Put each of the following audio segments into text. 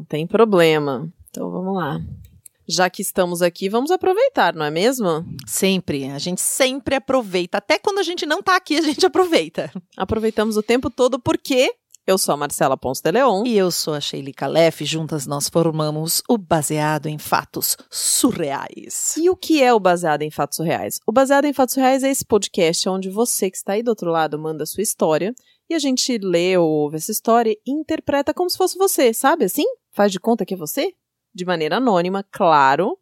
Não tem problema. Então vamos lá. Já que estamos aqui, vamos aproveitar, não é mesmo? Sempre. A gente sempre aproveita. Até quando a gente não tá aqui, a gente aproveita. Aproveitamos o tempo todo porque eu sou a Marcela Ponce de Leon. E eu sou a Sheila Calef. Juntas nós formamos o Baseado em Fatos Surreais. E o que é o Baseado em Fatos Surreais? O Baseado em Fatos Surreais é esse podcast onde você que está aí do outro lado manda a sua história e a gente lê ou ouve essa história e interpreta como se fosse você, sabe assim? Faz de conta que é você? De maneira anônima, claro,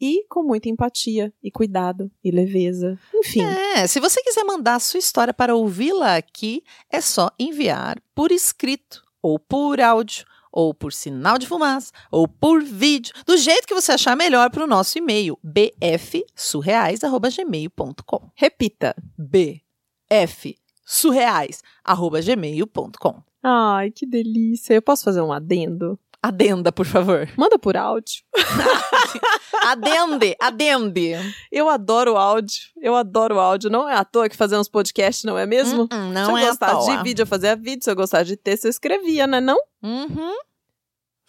e com muita empatia e cuidado e leveza. Enfim. É, se você quiser mandar a sua história para ouvi-la aqui, é só enviar por escrito ou por áudio ou por sinal de fumaça, ou por vídeo, do jeito que você achar melhor para o nosso e-mail, bfsurreais.gmail.com. Repita. bfsurreais.gmail.com. Ai, que delícia. Eu posso fazer um adendo? Adenda, por favor. Manda por áudio. adende, adende. Eu adoro áudio. Eu adoro áudio. Não é à toa que fazemos podcast, não é mesmo? Uh -uh, não se eu é gostasse à toa. de vídeo, eu fazia vídeo. Se eu gostasse de texto, eu escrevia, né? Não? Uhum.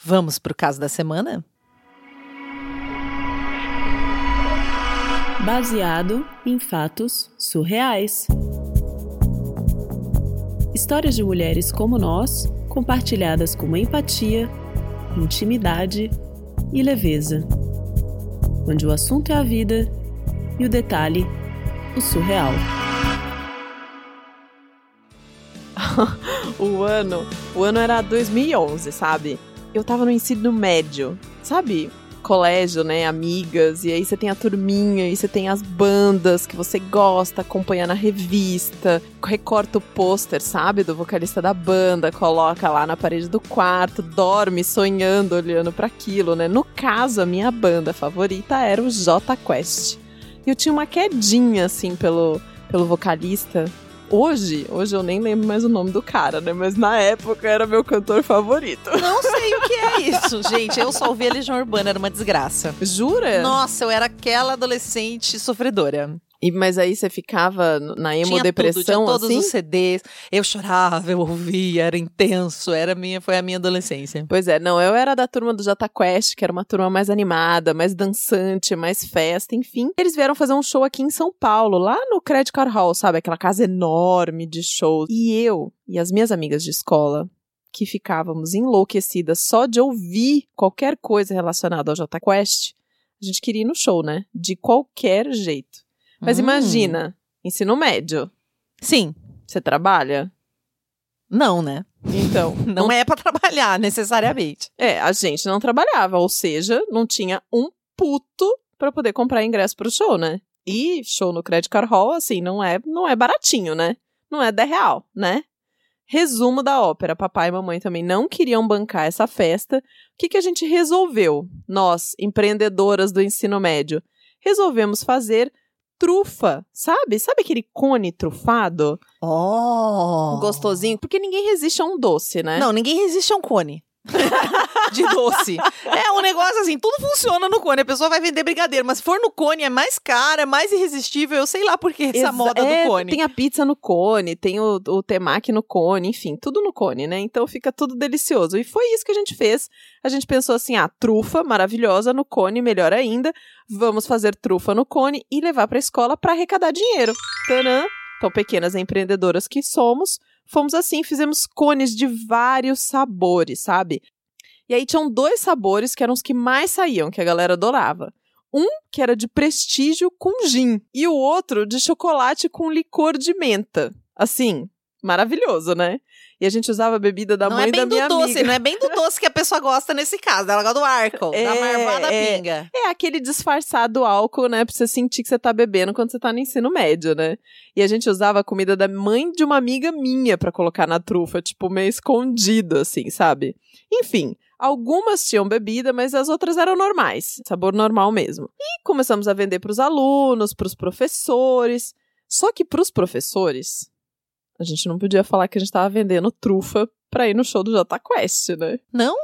Vamos pro caso da semana? Baseado em fatos surreais. Histórias de mulheres como nós, compartilhadas com empatia, intimidade e leveza. Onde o assunto é a vida e o detalhe, o surreal. o ano, o ano era 2011, sabe? Eu tava no ensino médio, sabe? Colégio, né? Amigas, e aí você tem a turminha, e você tem as bandas que você gosta, acompanha na revista, recorta o pôster, sabe? Do vocalista da banda, coloca lá na parede do quarto, dorme sonhando, olhando para aquilo, né? No caso, a minha banda favorita era o J Quest. E eu tinha uma quedinha, assim, pelo, pelo vocalista, Hoje, hoje eu nem lembro mais o nome do cara, né? Mas na época era meu cantor favorito. Não sei o que é isso, gente. Eu só ouvi a Legião Urbana, era uma desgraça. Jura? Nossa, eu era aquela adolescente sofredora. E, mas aí você ficava na emo-depressão, tinha tudo, tinha todos assim? os CDs. Eu chorava, eu ouvia, era intenso. Era minha, foi a minha adolescência. Pois é, não, eu era da turma do Jota Quest, que era uma turma mais animada, mais dançante, mais festa, enfim. Eles vieram fazer um show aqui em São Paulo, lá no Credit Card Hall, sabe? Aquela casa enorme de shows. E eu e as minhas amigas de escola, que ficávamos enlouquecidas só de ouvir qualquer coisa relacionada ao Jota Quest, a gente queria ir no show, né? De qualquer jeito. Mas Hum. imagina, ensino médio. Sim. Você trabalha? Não, né? Então. Não é pra trabalhar necessariamente. É, a gente não trabalhava, ou seja, não tinha um puto pra poder comprar ingresso pro show, né? E show no Credit Card Hall, assim, não é, não é baratinho, né? Não é 10 real, né? Resumo da ópera, papai e mamãe também não queriam bancar essa festa. O que, que a gente resolveu? Nós, empreendedoras do ensino médio, resolvemos fazer trufa, sabe? Sabe aquele cone trufado? Oh! Gostosinho? Porque ninguém resiste a um doce, né? Não, ninguém resiste a um cone. de doce. É um negócio assim, tudo funciona no cone. A pessoa vai vender brigadeiro, mas se for no cone é mais caro, é mais irresistível. Eu sei lá por que essa Exa- moda é, do cone. Tem a pizza no cone, tem o, o temaki no cone, enfim, tudo no cone, né? Então fica tudo delicioso. E foi isso que a gente fez. A gente pensou assim: ah, trufa maravilhosa no cone, melhor ainda. Vamos fazer trufa no cone e levar pra escola para arrecadar dinheiro. Tanã! Então, pequenas empreendedoras que somos, fomos assim, fizemos cones de vários sabores, sabe? E aí tinham dois sabores que eram os que mais saíam, que a galera adorava. Um que era de prestígio com gin e o outro de chocolate com licor de menta. Assim, maravilhoso, né? E a gente usava a bebida da não mãe é da minha doce, amiga. não é bem do doce que a pessoa gosta nesse caso. Ela gosta do álcool, da É, marvada é. pinga. É aquele disfarçado álcool, né? Pra você sentir que você tá bebendo quando você tá no ensino médio, né? E a gente usava a comida da mãe de uma amiga minha pra colocar na trufa, tipo, meio escondido, assim, sabe? Enfim, algumas tinham bebida, mas as outras eram normais, sabor normal mesmo. E começamos a vender pros alunos, pros professores. Só que pros professores, a gente não podia falar que a gente tava vendendo trufa pra ir no show do Jota Quest, né? Não?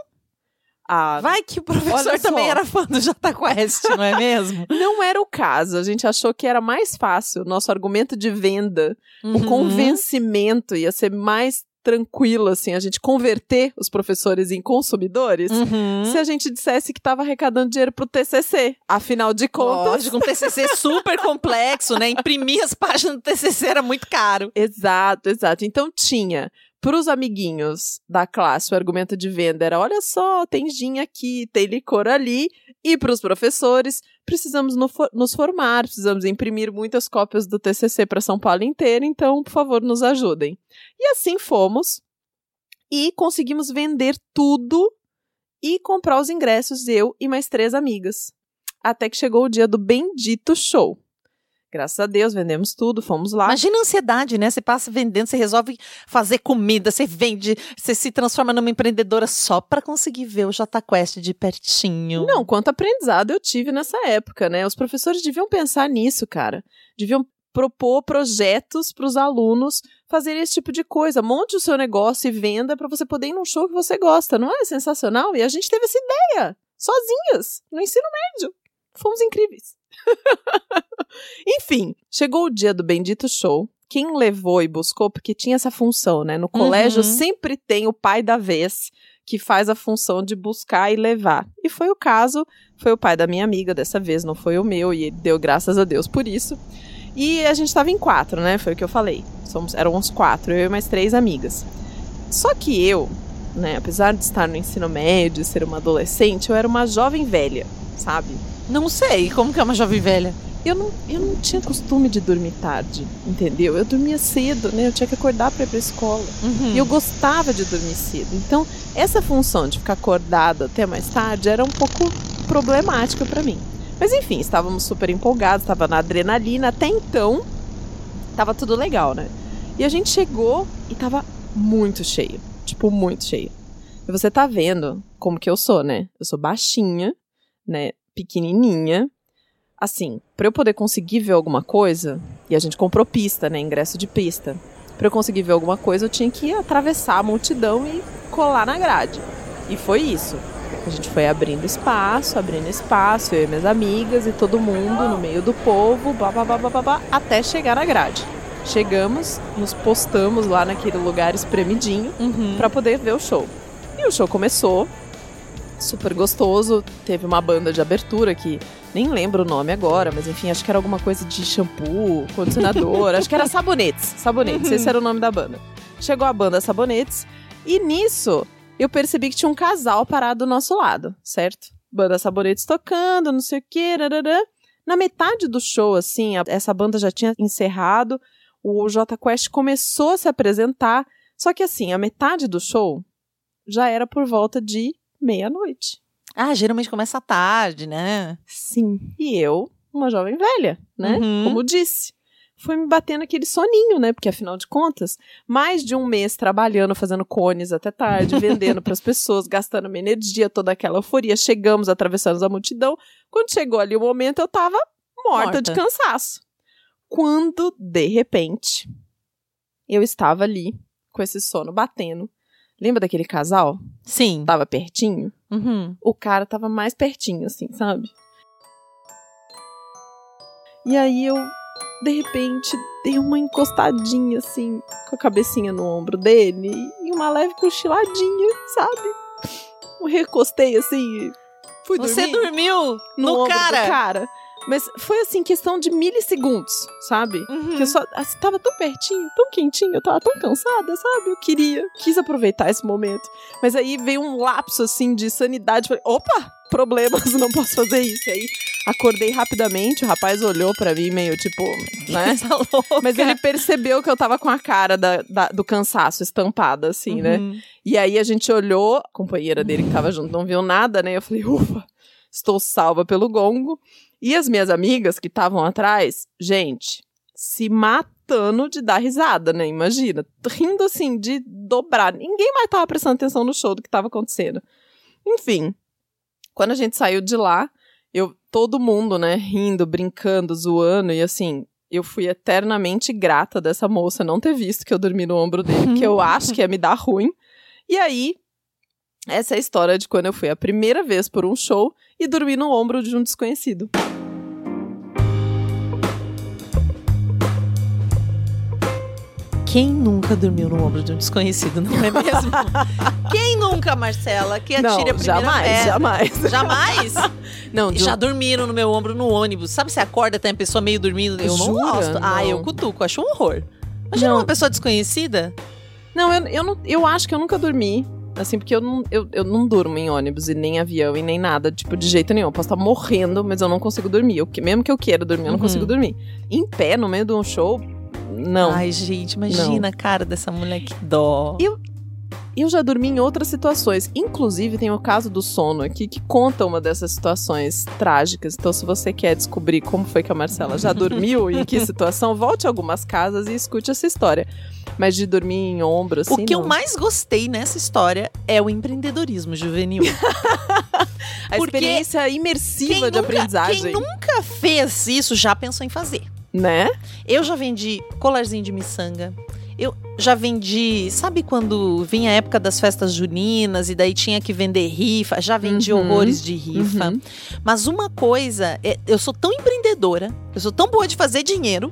Ah, Vai que o professor também era fã do Jota Quest, não é mesmo? Não era o caso. A gente achou que era mais fácil. Nosso argumento de venda, o Uhum. convencimento ia ser mais tranquilo, assim, a gente converter os professores em consumidores Uhum. se a gente dissesse que estava arrecadando dinheiro pro TCC. Afinal de contas. Lógico, um TCC super complexo, né? Imprimir as páginas do TCC era muito caro. Exato, exato. Então tinha para os amiguinhos da classe o argumento de venda era: olha só, tem gin aqui, tem licor ali. E para os professores, precisamos no for- nos formar, precisamos imprimir muitas cópias do TCC para São Paulo inteira, então, por favor, nos ajudem. E assim fomos e conseguimos vender tudo e comprar os ingressos, eu e mais três amigas. Até que chegou o dia do bendito show. Graças a Deus, vendemos tudo, fomos lá. Imagina a ansiedade, né? Você passa vendendo, você resolve fazer comida, você vende, você se transforma numa empreendedora só pra conseguir ver o Jota Quest de pertinho. Não, quanto aprendizado eu tive nessa época, né? Os professores deviam pensar nisso, cara. Deviam propor projetos para os alunos fazerem esse tipo de coisa. Monte o seu negócio e venda para você poder ir num show que você gosta. Não é sensacional? E a gente teve essa ideia, sozinhas, no ensino médio. Fomos incríveis. Enfim, chegou o dia do bendito show. Quem levou e buscou, porque tinha essa função, né? No colégio Uhum. sempre tem o pai da vez que faz a função de buscar e levar. E foi o caso, foi o pai da minha amiga dessa vez, não foi o meu, e ele deu graças a Deus por isso. E a gente tava em quatro, né? Foi o que eu falei. Somos, eram uns quatro, eu e mais três amigas. Só que eu, né, apesar de estar no ensino médio, ser uma adolescente, eu era uma jovem velha, sabe? Não sei, como que é uma jovem velha? Eu não, eu não tinha costume de dormir tarde, entendeu? Eu dormia cedo, né? Eu tinha que acordar para ir pra escola. Uhum. E eu gostava de dormir cedo. Então, essa função de ficar acordada até mais tarde era um pouco problemática para mim. Mas enfim, estávamos super empolgados, estava na adrenalina. Até então, tava tudo legal, né? E a gente chegou e tava muito cheio. Tipo, muito cheio. E você tá vendo como que eu sou, né? Eu sou baixinha, né? Pequenininha. Assim, pra eu poder conseguir ver alguma coisa, e a gente comprou pista, né? Ingresso de pista. Pra eu conseguir ver alguma coisa, eu tinha que atravessar a multidão e colar na grade. E foi isso. A gente foi abrindo espaço, abrindo espaço, eu e minhas amigas e todo mundo no meio do povo, blá blá blá blá blá, blá até chegar na grade. Chegamos, nos postamos lá naquele lugar espremidinho Uhum. pra poder ver o show. E o show começou, super gostoso. Teve uma banda de abertura que nem lembro o nome agora, mas enfim, acho que era alguma coisa de shampoo, condicionador, acho que era Sabonetes. Sabonetes, esse era o nome da banda. Chegou a banda Sabonetes e nisso eu percebi que tinha um casal parado do nosso lado, certo? Banda Sabonetes tocando, não sei o que, rarará. Na metade do show, assim, a- essa banda já tinha encerrado, o J Quest começou a se apresentar, só que assim, a metade do show já era por volta de meia-noite. Ah, geralmente começa à tarde, né? Sim. E eu, uma jovem velha, né? Uhum. Como disse. Fui me batendo aquele soninho, né? Porque afinal de contas, mais de um mês trabalhando, fazendo cones até tarde, vendendo para as pessoas, gastando minha energia, toda aquela euforia. Chegamos, atravessamos a multidão. Quando chegou ali o momento, eu tava morta, Morta. de cansaço. Quando, de repente, eu estava ali, com esse sono batendo. Lembra daquele casal? Sim. Tava pertinho? Uhum. o cara tava mais pertinho, assim, sabe? E aí eu, de repente, dei uma encostadinha, assim, com a cabecinha no ombro dele e uma leve cochiladinha, sabe? Eu recostei, assim, fui Você dormir dormiu no, no, ombro cara? do cara. Mas foi, assim, questão de milissegundos, sabe? Uhum. Que eu só assim, tava tão pertinho, tão quentinho, eu tava tão cansada, sabe? Eu queria, quis aproveitar esse momento. Mas aí veio um lapso assim de sanidade, falei, opa, problemas, não posso fazer isso. E aí acordei rapidamente, o rapaz olhou pra mim meio tipo, né? Tá louca. Mas ele percebeu que eu tava com a cara da, da- do cansaço estampada, assim, né? Uhum. E aí a gente olhou, a companheira dele que tava junto não viu nada, né? Eu falei, ufa, estou salva pelo gongo. E as minhas amigas que estavam atrás, gente, se matando de dar risada, né? Imagina, rindo assim, de dobrar. Ninguém mais tava prestando atenção no show do que tava acontecendo. Enfim, quando a gente saiu de lá, eu, todo mundo, né, rindo, brincando, zoando, e assim, eu fui eternamente grata dessa moça não ter visto que eu dormi no ombro dele, porque eu acho que ia me dar ruim. E aí, essa é a história de quando eu fui a primeira vez por um show e dormi no ombro de um desconhecido. Quem nunca dormiu no ombro de um desconhecido, não é mesmo? Quem nunca, Marcela? Que atire Não, a primeira jamais, pedra. jamais. Jamais? Não, de um- Já dormiram no meu ombro no ônibus. Sabe, você acorda, tem a pessoa meio dormindo. Eu não Jura? gosto. Ah, Não. eu cutuco, acho um horror. Imagina Não. uma pessoa desconhecida. Não, eu, eu, não, eu acho que eu nunca dormi. Assim, porque eu não, eu, eu não durmo em ônibus e nem avião e nem nada, tipo, de jeito nenhum. Eu posso estar morrendo, mas eu não consigo dormir. Eu, mesmo que eu queira dormir, eu não Uhum. consigo dormir. Em pé, no meio de um show, não. Ai, gente, imagina a cara dessa mulher que dó. E- Eu já dormi em outras situações. Inclusive, tem o caso do sono aqui que conta uma dessas situações trágicas. Então, se você quer descobrir como foi que a Marcela já dormiu e em que situação, volte a algumas casas e escute essa história. Mas de dormir em ombro, assim. o que eu não. mais gostei nessa história é o empreendedorismo juvenil. A porque experiência imersiva de nunca- aprendizagem. Quem nunca fez isso já pensou em fazer. Né? Eu já vendi colarzinho de miçanga. Eu já vendi, sabe quando vinha a época das festas juninas e daí tinha que vender rifa? Já vendi Uhum, horrores de rifa. Uhum. Mas uma coisa, é, eu sou tão empreendedora, eu sou tão boa de fazer dinheiro,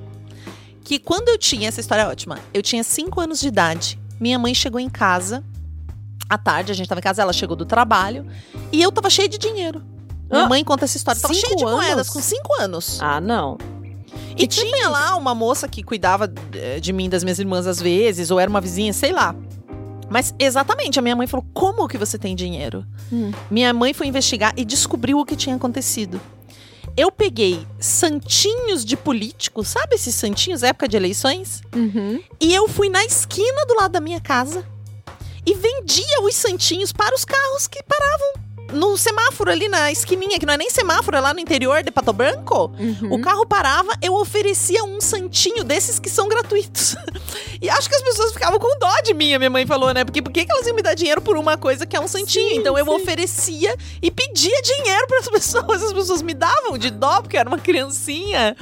que quando eu tinha, essa história é ótima, eu tinha 5 anos de idade, minha mãe chegou em casa, à tarde, a gente tava em casa, ela chegou do trabalho, e eu tava cheia de dinheiro. Minha Ah, mãe conta essa história, tava cheia de anos? moedas, com 5 anos. Ah, não. E tinha lá uma moça que cuidava eh, de mim, das minhas irmãs às vezes, ou era uma vizinha, sei lá. Mas exatamente, a minha mãe falou: Como que você tem dinheiro? Hum. Minha mãe foi investigar e descobriu o que tinha acontecido. Eu peguei santinhos de político, sabe esses santinhos, época de eleições? Uhum. E eu fui na esquina do lado da minha casa e vendia os santinhos para os carros que paravam no semáforo ali na esquininha, que não é nem semáforo, é lá no interior de Pato Branco. Uhum. O carro parava, eu oferecia um santinho desses que são gratuitos. e acho que as pessoas ficavam com dó de mim, a minha mãe falou, né? Porque por que elas iam me dar dinheiro por uma coisa que é um santinho? Sim, então eu sim. oferecia e pedia dinheiro para as pessoas. As pessoas me davam de dó, porque eu era uma criancinha.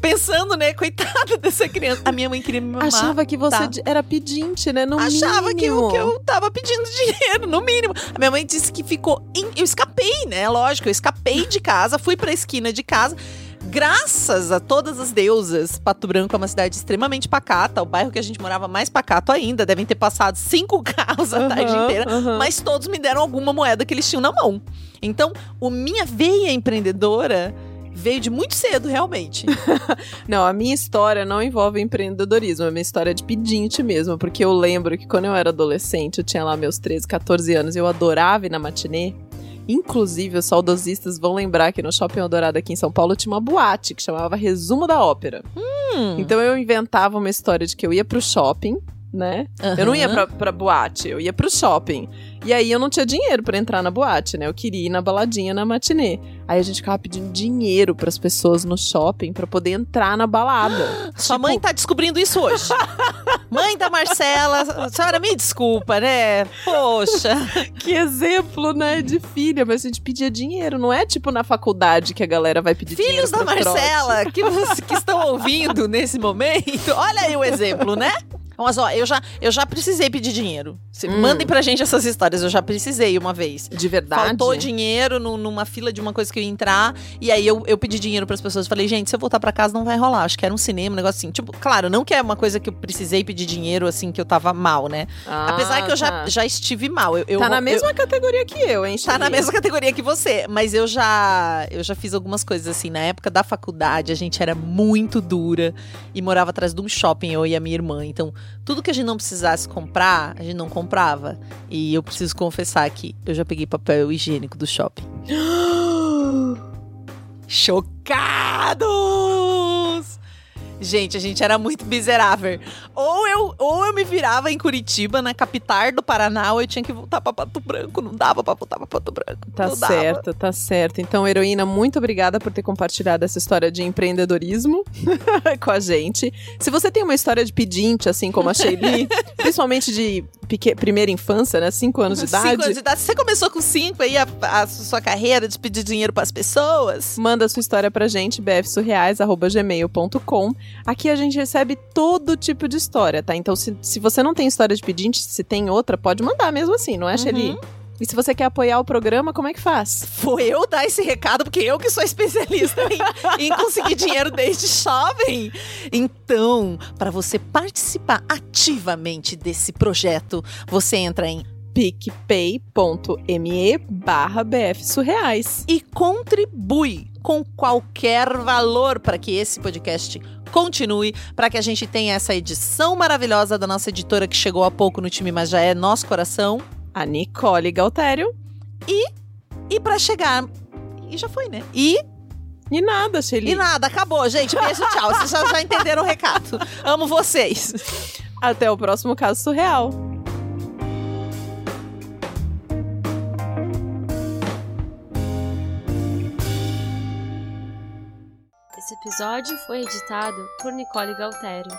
Pensando, né? Coitada dessa criança. A minha mãe queria me mamar. Achava que você tá. era pedinte, né? No Achava que eu, mínimo. que eu tava pedindo dinheiro, no mínimo. A minha mãe disse que ficou. em- Eu escapei, né? Lógico, eu escapei de casa, fui pra esquina de casa. Graças a todas as deusas, Pato Branco é uma cidade extremamente pacata, o bairro que a gente morava mais pacato ainda. Devem ter passado cinco carros a tarde Aham, inteira. aham. Mas todos me deram alguma moeda que eles tinham na mão. Então, o minha veia empreendedora veio de muito cedo, realmente. Não, a minha história não envolve empreendedorismo, a minha história é de pedinte mesmo, porque eu lembro que quando eu era adolescente, eu tinha lá meus 13, 14 anos, eu adorava ir na matinê. Inclusive, os saudosistas vão lembrar que no Shopping Eldorado aqui em São Paulo tinha uma boate que chamava Resumo da Ópera. Hum. Então eu inventava uma história de que eu ia pro shopping, né? Eu não ia pra, pra boate, eu ia pro shopping. E aí eu não tinha dinheiro pra entrar na boate, né? Eu queria ir na baladinha na matinê. Aí a gente ficava pedindo dinheiro pras pessoas no shopping pra poder entrar na balada. Sua Tipo, mãe tá descobrindo isso hoje. mãe da Marcela, senhora me desculpa, né? Poxa. Que exemplo, né, de filha, mas a gente pedia dinheiro, não é tipo na faculdade que a galera vai pedir dinheiro Filhos da trote. Marcela, que, você- que estão ouvindo nesse momento, olha aí o exemplo, né? Mas ó, eu já, eu já precisei pedir dinheiro. Hum. Mandem pra gente essas histórias, eu já precisei uma vez. De verdade? Faltou dinheiro no- numa fila de uma coisa que eu ia entrar. E aí eu, eu pedi dinheiro pras pessoas. Falei, gente, se eu voltar pra casa não vai rolar. Acho que era um cinema, um negócio assim. Tipo, claro, não que é uma coisa que eu precisei pedir dinheiro, assim, que eu tava mal, né? Ah, Apesar que eu já, tá. já estive mal. Eu, eu- Tá na eu- mesma categoria que eu, hein, Tá na mesma categoria que você, mas eu já eu já fiz algumas coisas assim. Na época da faculdade, a gente era muito dura e morava atrás de um shopping, eu e a minha irmã. Então, tudo que a gente não precisasse comprar, a gente não comprava. E eu preciso confessar que eu já peguei papel higiênico do shopping. Chocados! Gente, a gente era muito miserável. Ou eu, ou eu me virava em Curitiba, na capital do Paraná, ou eu tinha que voltar pra Pato Branco. Não dava pra voltar pra Pato Branco. Tá não dava. certo, tá certo. Então, heroína, muito obrigada por ter compartilhado essa história de empreendedorismo com a gente. Se você tem uma história de pedinte, assim como a Shelly, principalmente de peque- primeira infância, né? Cinco anos de idade. Cinco anos de idade. Você começou com cinco aí a, a sua carreira de pedir dinheiro pras pessoas? Manda sua história pra gente, bfsurreais.gmail.com. Aqui a gente recebe todo tipo de história, tá? Então, se, se você não tem história de pedinte, se tem outra, pode mandar mesmo assim, não é, Shelly? Uhum. E se você quer apoiar o programa, como é que faz? Foi eu dar esse recado, porque eu que sou especialista em, em conseguir dinheiro desde jovem. Então, para você participar ativamente desse projeto, você entra em picpay.me barra bfsurreais. e contribui com qualquer valor para que esse podcast continue, para que a gente tenha essa edição maravilhosa da nossa editora que chegou há pouco no time, mas já é nosso coração. A Nicole Galtério. E para chegar. E já foi, né? E, E nada, Shelly. e nada, acabou, gente. Beijo, tchau. Vocês já, já entenderam o recado. Amo vocês. Até o próximo caso surreal. Episódio foi editado por Nicole Galtério.